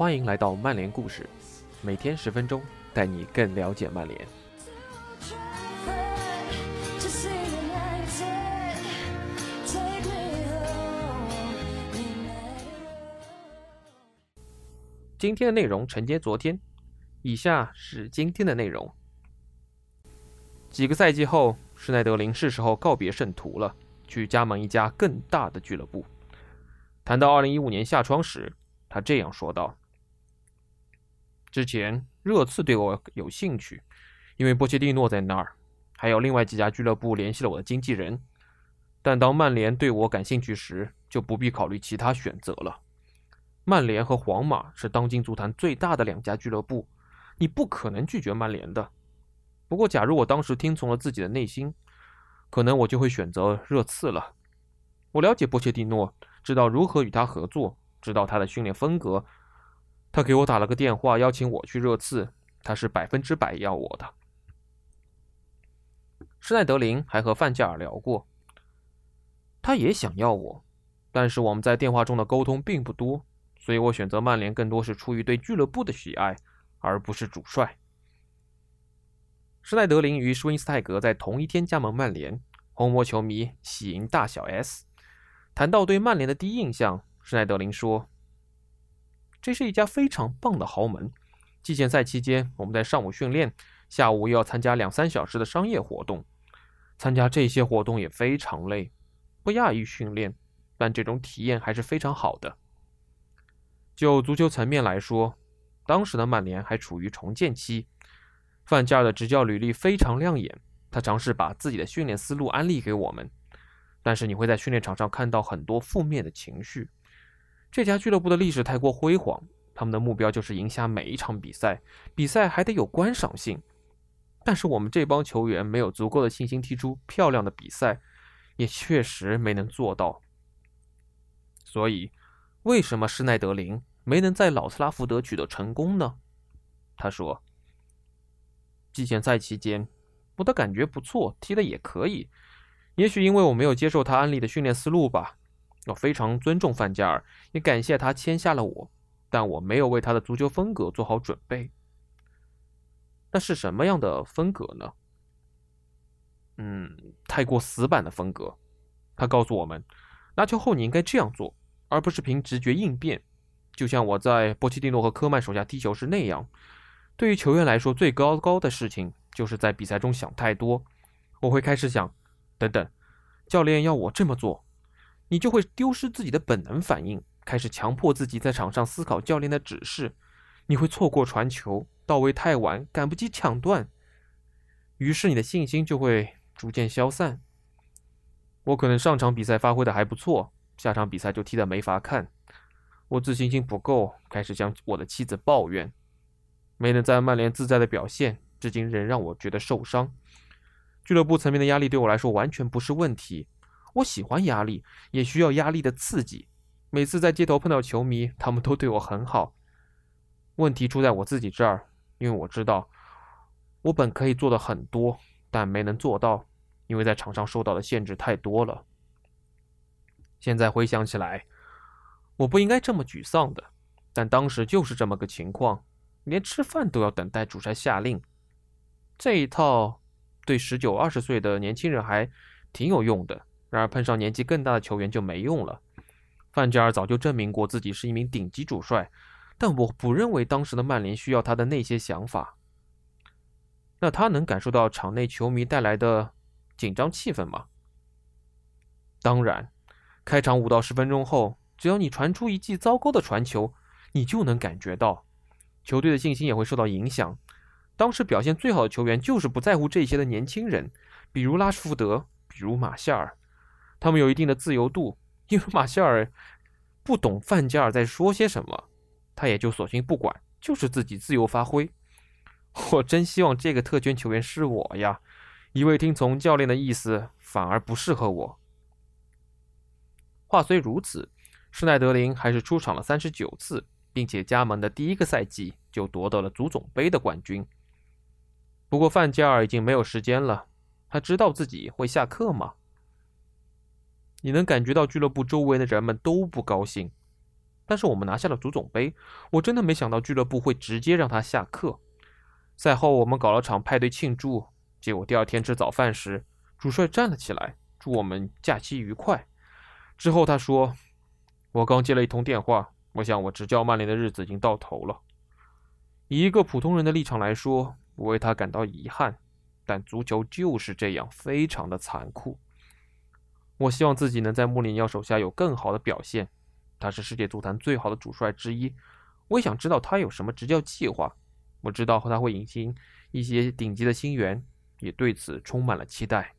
欢迎来到曼联故事，每天十分钟，带你更了解曼联。今天的内容承接昨天，以下是今天的内容。几个赛季后，施耐德林是时候告别圣徒了，去加盟一家更大的俱乐部。谈到2015年夏窗时，他这样说道：“之前热刺对我有兴趣，因为波切蒂诺在那儿，还有另外几家俱乐部联系了我的经纪人。但当曼联对我感兴趣时，就不必考虑其他选择了。”曼联和皇马是当今足坛最大的两家俱乐部，你不可能拒绝曼联的。不过，假如我当时听从了自己的内心，可能我就会选择热刺了。我了解波切蒂诺，知道如何与他合作，知道他的训练风格。他给我打了个电话，邀请我去热刺，他是百分之百要我的。施耐德林还和范加尔聊过，他也想要我，但是我们在电话中的沟通并不多。所以我选择曼联更多是出于对俱乐部的喜爱，而不是主帅。施耐德林与舒因斯泰格在同一天加盟曼联，红魔球迷喜迎大小 S。谈到对曼联的第一印象，施耐德林说：“这是一家非常棒的豪门。季前赛期间，我们在上午训练，下午又要参加两三小时的商业活动。参加这些活动也非常累，不亚于训练，但这种体验还是非常好的。”就足球层面来说，当时的曼联还处于重建期。范加尔的执教履历非常亮眼，他尝试把自己的训练思路安利给我们，但是你会在训练场上看到很多负面的情绪。这家俱乐部的历史太过辉煌，他们的目标就是赢下每一场比赛，比赛还得有观赏性。但是我们这帮球员没有足够的信心踢出漂亮的比赛，也确实没能做到。所以，为什么施耐德林？没能在老特拉福德取得成功呢？他说：“季前赛期间，我的感觉不错，踢的也可以。也许因为我没有接受他安利的训练思路吧。我非常尊重范加尔，也感谢他签下了我，但我没有为他的足球风格做好准备。那是什么样的风格呢？嗯，太过死板的风格。他告诉我们，拿球后你应该这样做，而不是凭直觉应变。”就像我在波切蒂诺和科曼手下踢球时那样，对于球员来说，最糟糕的事情就是在比赛中想太多。我会开始想，等等，教练要我这么做，你就会丢失自己的本能反应，开始强迫自己在场上思考教练的指示。你会错过传球，到位太晚，赶不及抢断，于是你的信心就会逐渐消散。我可能上场比赛发挥的还不错，下场比赛就踢得没法看。我自信心不够，开始向我的妻子抱怨，没能在曼联自在的表现，至今仍让我觉得受伤。俱乐部层面的压力对我来说完全不是问题，我喜欢压力，也需要压力的刺激。每次在街头碰到球迷，他们都对我很好。问题出在我自己这儿，因为我知道我本可以做的很多，但没能做到，因为在场上受到的限制太多了。现在回想起来。我不应该这么沮丧的，但当时就是这么个情况，连吃饭都要等待主帅下令。这一套对十九、二十岁的年轻人还挺有用的，然而碰上年纪更大的球员就没用了。范加尔早就证明过自己是一名顶级主帅，但我不认为当时的曼联需要他的那些想法。那他能感受到场内球迷带来的紧张气氛吗？当然，开场五到十分钟后。只要你传出一记糟糕的传球，你就能感觉到球队的信心也会受到影响。当时表现最好的球员就是不在乎这些的年轻人，比如拉什福德，比如马夏尔，他们有一定的自由度，因为马歇尔不懂范加尔在说些什么，他也就索性不管，就是自己自由发挥。我真希望这个特权球员是我呀，一味听从教练的意思反而不适合我。话虽如此。施耐德林还是出场了三十九次，并且加盟的第一个赛季就夺得了足总杯的冠军。不过范加尔已经没有时间了，他知道自己会下课吗？你能感觉到俱乐部周围的人们都不高兴，但是我们拿下了足总杯。我真的没想到俱乐部会直接让他下课。赛后我们搞了场派对庆祝，结果第二天吃早饭时，主帅站了起来，祝我们假期愉快。之后他说：“我刚接了一通电话，我想我执教曼联的日子已经到头了。”以一个普通人的立场来说，我为他感到遗憾。但足球就是这样，非常的残酷。我希望自己能在穆里尼奥手下有更好的表现。他是世界足坛最好的主帅之一，我也想知道他有什么执教计划。我知道他会引进一些顶级的新员，也对此充满了期待。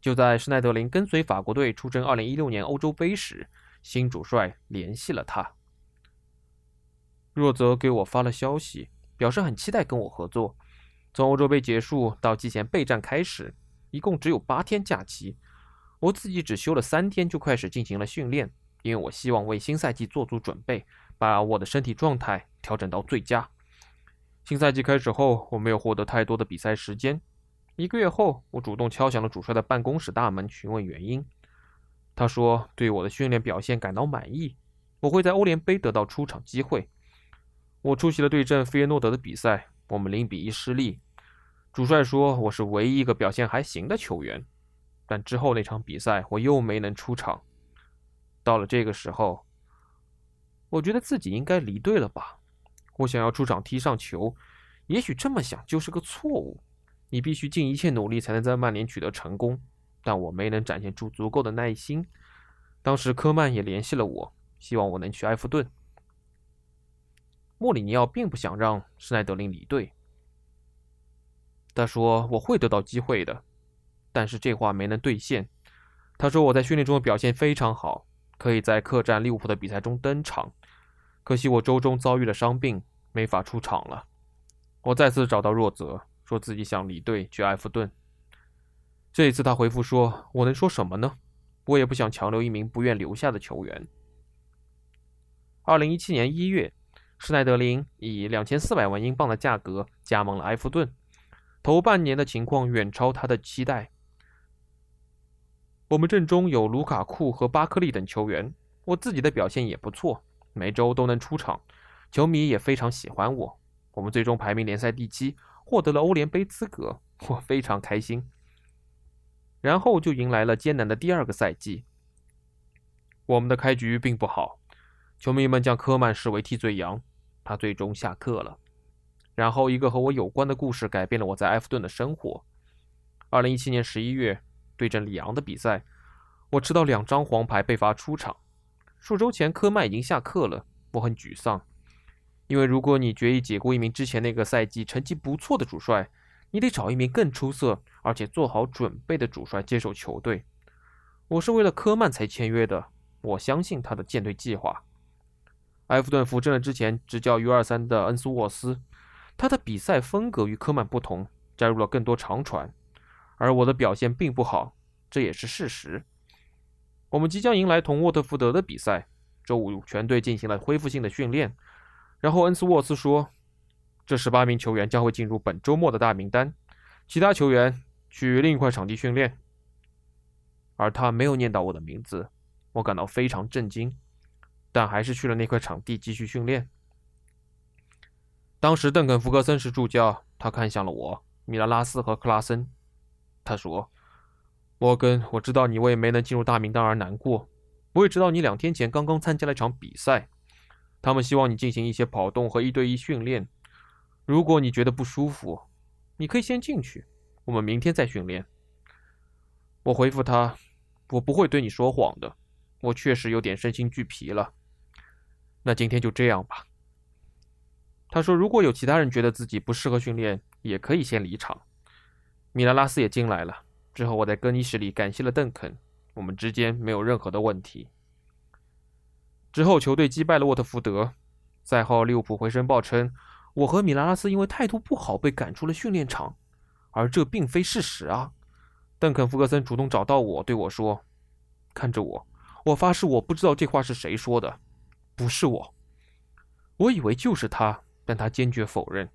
就在施耐德林跟随法国队出征2016年欧洲杯时，新主帅联系了他。若泽给我发了消息，表示很期待跟我合作。从欧洲杯结束到季前备战开始，一共只有八天假期。我自己只休了三天就开始进行了训练，因为我希望为新赛季做足准备，把我的身体状态调整到最佳。新赛季开始后，我没有获得太多的比赛时间。一个月后，我主动敲响了主帅的办公室大门，询问原因。他说对我的训练表现感到满意，我会在欧联杯得到出场机会。我出席了对阵费耶诺德的比赛，我们零比一失利。主帅说我是唯一一个表现还行的球员。但之后那场比赛我又没能出场。到了这个时候，我觉得自己应该离队了吧。我想要出场踢上球，也许这么想就是个错误。你必须尽一切努力才能在曼联取得成功，但我没能展现出足够的耐心。当时科曼也联系了我，希望我能去埃弗顿。莫里尼奥并不想让施耐德林离队，他说我会得到机会的。但是这话没能兑现。他说我在训练中的表现非常好，可以在客战利物浦的比赛中登场。可惜我周中遭遇了伤病，没法出场了。我再次找到若泽，说自己想离队去埃弗顿。这一次他回复说：“我能说什么呢？我也不想强留一名不愿留下的球员。”二零一七年一月，施耐德林以两千四百万英镑的价格加盟了埃弗顿。头半年的情况远超他的期待。我们阵中有卢卡库和巴克利等球员，我自己的表现也不错，每周都能出场，球迷也非常喜欢我。我们最终排名联赛第七，获得了欧联杯资格，我非常开心。然后就迎来了艰难的第二个赛季。我们的开局并不好，球迷们将科曼视为替罪羊，他最终下课了。然后一个和我有关的故事改变了我在埃弗顿的生活。二零一七年十一月。对阵里昂的比赛，我吃到两张黄牌被罚出场。数周前科曼已经下课了，我很沮丧，因为如果你决意解雇一名之前那个赛季成绩不错的主帅，你得找一名更出色而且做好准备的主帅接手球队。我是为了科曼才签约的，我相信他的舰队计划。埃弗顿扶正了之前执教 U23 的恩斯沃斯，他的比赛风格与科曼不同，加入了更多长传。而我的表现并不好，这也是事实。我们即将迎来同沃特福德的比赛，周五全队进行了恢复性的训练。然后恩斯沃斯说，这十八名球员将会进入本周末的大名单，其他球员去另一块场地训练。而他没有念到我的名字，我感到非常震惊，但还是去了那块场地继续训练。当时邓肯·福格森是助教，他看向了我、米拉拉斯和克拉森。他说：“摩根，我知道你为没能进入大名单而难过。我也知道你两天前刚刚参加了一场比赛，他们希望你进行一些跑动和一对一训练。如果你觉得不舒服，你可以先进去，我们明天再训练。”我回复他：“我不会对你说谎的，我确实有点身心俱疲了。那今天就这样吧。”他说：“如果有其他人觉得自己不适合训练，也可以先离场。”米拉拉斯也进来了。之后，我在更衣室里感谢了邓肯。我们之间没有任何的问题。之后，球队击败了沃特福德。赛后，利物浦回声报称，我和米拉拉斯因为态度不好被赶出了训练场，而这并非事实啊！邓肯·福格森主动找到我，对我说：“看着我，我发誓我不知道这话是谁说的，不是我。”我以为就是他，但他坚决否认。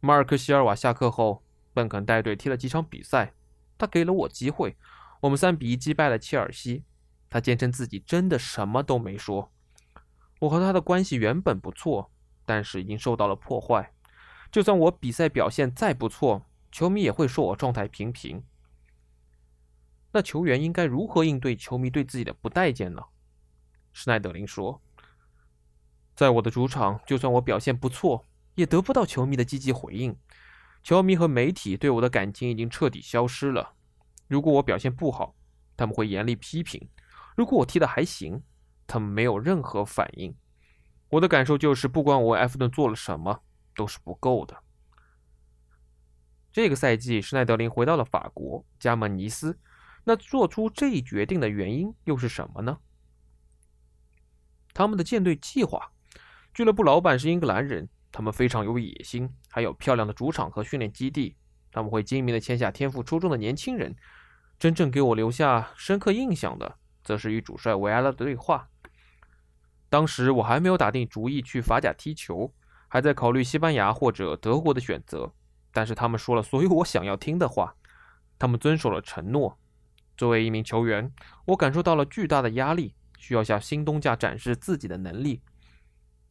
马尔克·希尔瓦下课后。邓肯带队踢了几场比赛，他给了我机会。我们三比一击败了切尔西。他坚称自己真的什么都没说。我和他的关系原本不错，但是已经受到了破坏。就算我比赛表现再不错，球迷也会说我状态平平。那球员应该如何应对球迷对自己的不待见呢？施耐德林说：“在我的主场，就算我表现不错，也得不到球迷的积极回应。球迷和媒体对我的感情已经彻底消失了。如果我表现不好，他们会严厉批评；如果我踢得还行，他们没有任何反应。我的感受就是，不管我为埃弗顿做了什么，都是不够的。”这个赛季，施耐德林回到了法国，加盟尼斯。那做出这一决定的原因又是什么呢？他们的舰队计划，俱乐部老板是英格兰人，他们非常有野心，还有漂亮的主场和训练基地。他们会精明的签下天赋出众的年轻人。真正给我留下深刻印象的，则是与主帅维埃拉的对话。当时我还没有打定主意去法甲踢球，还在考虑西班牙或者德国的选择。但是他们说了所有我想要听的话，他们遵守了承诺。作为一名球员，我感受到了巨大的压力，需要向新东家展示自己的能力。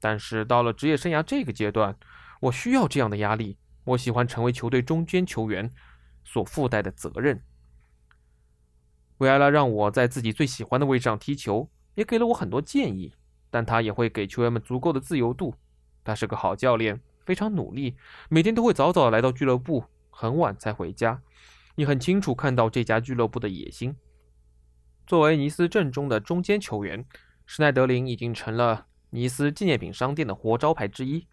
但是到了职业生涯这个阶段，我需要这样的压力。我喜欢成为球队中间球员所附带的责任。维埃拉让我在自己最喜欢的位置上踢球，也给了我很多建议，但他也会给球员们足够的自由度。他是个好教练，非常努力，每天都会早早来到俱乐部，很晚才回家。你很清楚看到这家俱乐部的野心。作为尼斯阵中的中间球员，施耐德林已经成了尼斯纪念品商店的活招牌之一。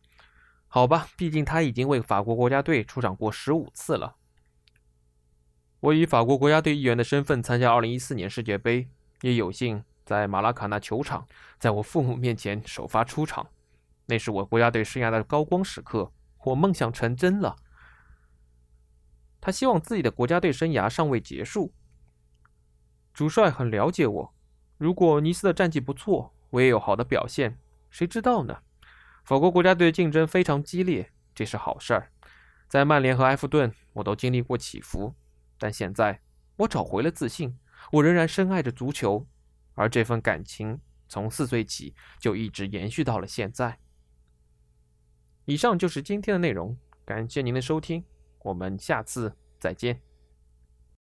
好吧，毕竟他已经为法国国家队出场过十五次了。我以法国国家队一员的身份参加2014年世界杯，也有幸在马拉卡纳球场，在我父母面前首发出场。那是我国家队生涯的高光时刻，我梦想成真了。他希望自己的国家队生涯尚未结束。主帅很了解我，如果尼斯的战绩不错，我也有好的表现，谁知道呢？法国国家队竞争非常激烈，这是好事儿。在曼联和埃弗顿，我都经历过起伏，但现在我找回了自信。我仍然深爱着足球，而这份感情从四岁起就一直延续到了现在。以上就是今天的内容，感谢您的收听。我们下次再见。